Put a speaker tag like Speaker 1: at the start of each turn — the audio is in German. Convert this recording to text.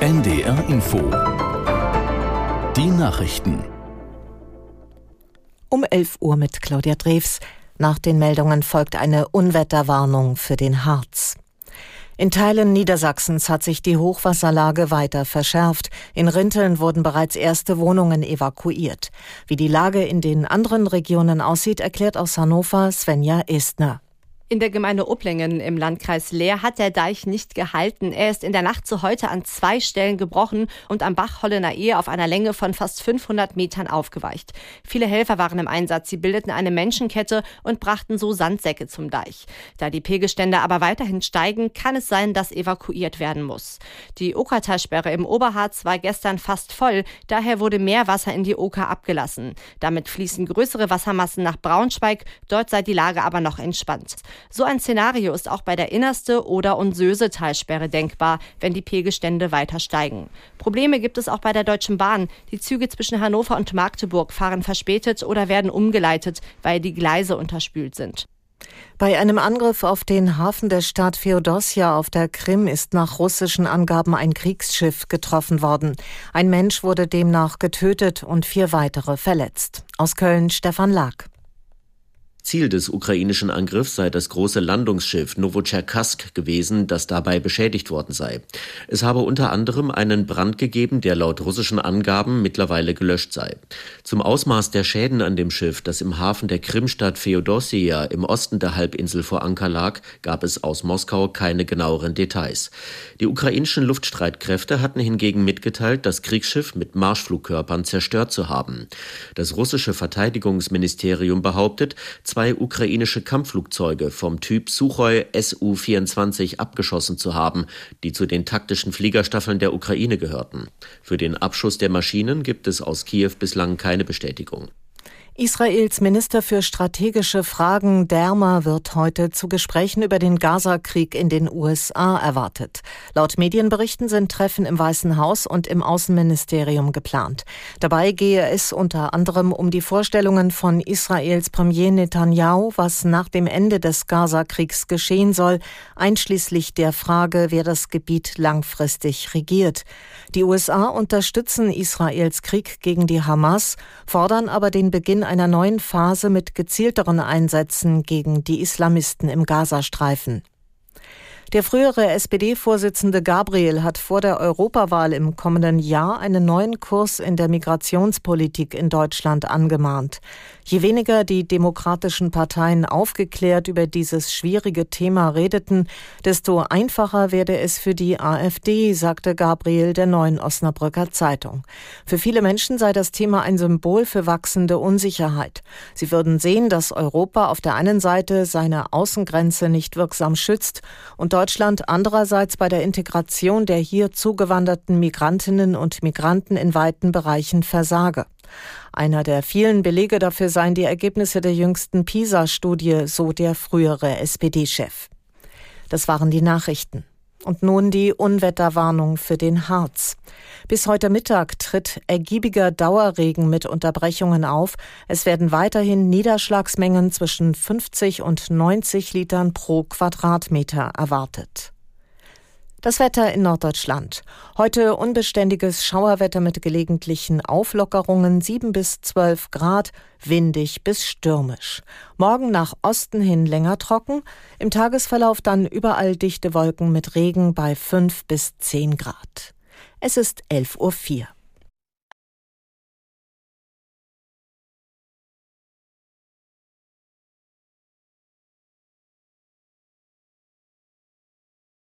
Speaker 1: NDR Info. Die Nachrichten.
Speaker 2: Um 11 Uhr mit Claudia Drews. Nach den Meldungen folgt eine Unwetterwarnung für den Harz. In Teilen Niedersachsens hat sich die Hochwasserlage weiter verschärft. In Rinteln wurden bereits erste Wohnungen evakuiert. Wie die Lage in den anderen Regionen aussieht, erklärt aus Hannover Svenja Estner.
Speaker 3: In der Gemeinde Upplingen im Landkreis Leer hat der Deich nicht gehalten. Er ist in der Nacht zu heute an zwei Stellen gebrochen und am Bach Hollener Ehe auf einer Länge von fast 500 Metern aufgeweicht. Viele Helfer waren im Einsatz. Sie bildeten eine Menschenkette und brachten so Sandsäcke zum Deich. Da die Pegelstände aber weiterhin steigen, kann es sein, dass evakuiert werden muss. Die Okertalsperre im Oberharz war gestern fast voll. Daher wurde mehr Wasser in die Oker abgelassen. Damit fließen größere Wassermassen nach Braunschweig. Dort sei die Lage aber noch entspannt. So ein Szenario ist auch bei der Innerste Oder- und Söse-Talsperre denkbar, wenn die Pegelstände weiter steigen. Probleme gibt es auch bei der Deutschen Bahn. Die Züge zwischen Hannover und Magdeburg fahren verspätet oder werden umgeleitet, weil die Gleise unterspült sind.
Speaker 2: Bei einem Angriff auf den Hafen der Stadt Feodossia auf der Krim ist nach russischen Angaben ein Kriegsschiff getroffen worden. Ein Mensch wurde demnach getötet und vier weitere verletzt. Aus Köln Stefan Lag.
Speaker 4: Ziel des ukrainischen Angriffs sei das große Landungsschiff Novocherkassk gewesen, das dabei beschädigt worden sei. Es habe unter anderem einen Brand gegeben, der laut russischen Angaben mittlerweile gelöscht sei. Zum Ausmaß der Schäden an dem Schiff, das im Hafen der Krimstadt Feodossia im Osten der Halbinsel vor Anker lag, gab es aus Moskau keine genaueren Details. Die ukrainischen Luftstreitkräfte hatten hingegen mitgeteilt, das Kriegsschiff mit Marschflugkörpern zerstört zu haben. Das russische Verteidigungsministerium behauptet, zwei ukrainische Kampfflugzeuge vom Typ Suchoi Su-24 abgeschossen zu haben, die zu den taktischen Fliegerstaffeln der Ukraine gehörten. Für den Abschuss der Maschinen gibt es aus Kiew bislang keine Bestätigung.
Speaker 2: Israels Minister für strategische Fragen Dermer wird heute zu Gesprächen über den Gaza-Krieg in den USA erwartet. Laut Medienberichten sind Treffen im Weißen Haus und im Außenministerium geplant. Dabei gehe es unter anderem um die Vorstellungen von Israels Premier Netanyahu, was nach dem Ende des Gaza-Kriegs geschehen soll, einschließlich der Frage, wer das Gebiet langfristig regiert. Die USA unterstützen Israels Krieg gegen die Hamas, fordern aber den Beginn einer neuen Phase mit gezielteren Einsätzen gegen die Islamisten im Gazastreifen. Der frühere SPD-Vorsitzende Gabriel hat vor der Europawahl im kommenden Jahr einen neuen Kurs in der Migrationspolitik in Deutschland angemahnt. Je weniger die demokratischen Parteien aufgeklärt über dieses schwierige Thema redeten, desto einfacher werde es für die AfD, sagte Gabriel der neuen Osnabrücker Zeitung. Für viele Menschen sei das Thema ein Symbol für wachsende Unsicherheit. Sie würden sehen, dass Europa auf der einen Seite seine Außengrenze nicht wirksam schützt und Deutschland andererseits bei der Integration der hier zugewanderten Migrantinnen und Migranten in weiten Bereichen versage. Einer der vielen Belege dafür seien die Ergebnisse der jüngsten PISA-Studie, so der frühere SPD-Chef. Das waren die Nachrichten. Und nun die Unwetterwarnung für den Harz. Bis heute Mittag tritt ergiebiger Dauerregen mit Unterbrechungen auf. Es werden weiterhin Niederschlagsmengen zwischen 50 und 90 Litern pro Quadratmeter erwartet. Das Wetter in Norddeutschland. Heute unbeständiges Schauerwetter mit gelegentlichen Auflockerungen 7 bis 12 Grad, windig bis stürmisch. Morgen nach Osten hin länger trocken, im Tagesverlauf dann überall dichte Wolken mit Regen bei 5 bis 10 Grad. Es ist 11.04 Uhr.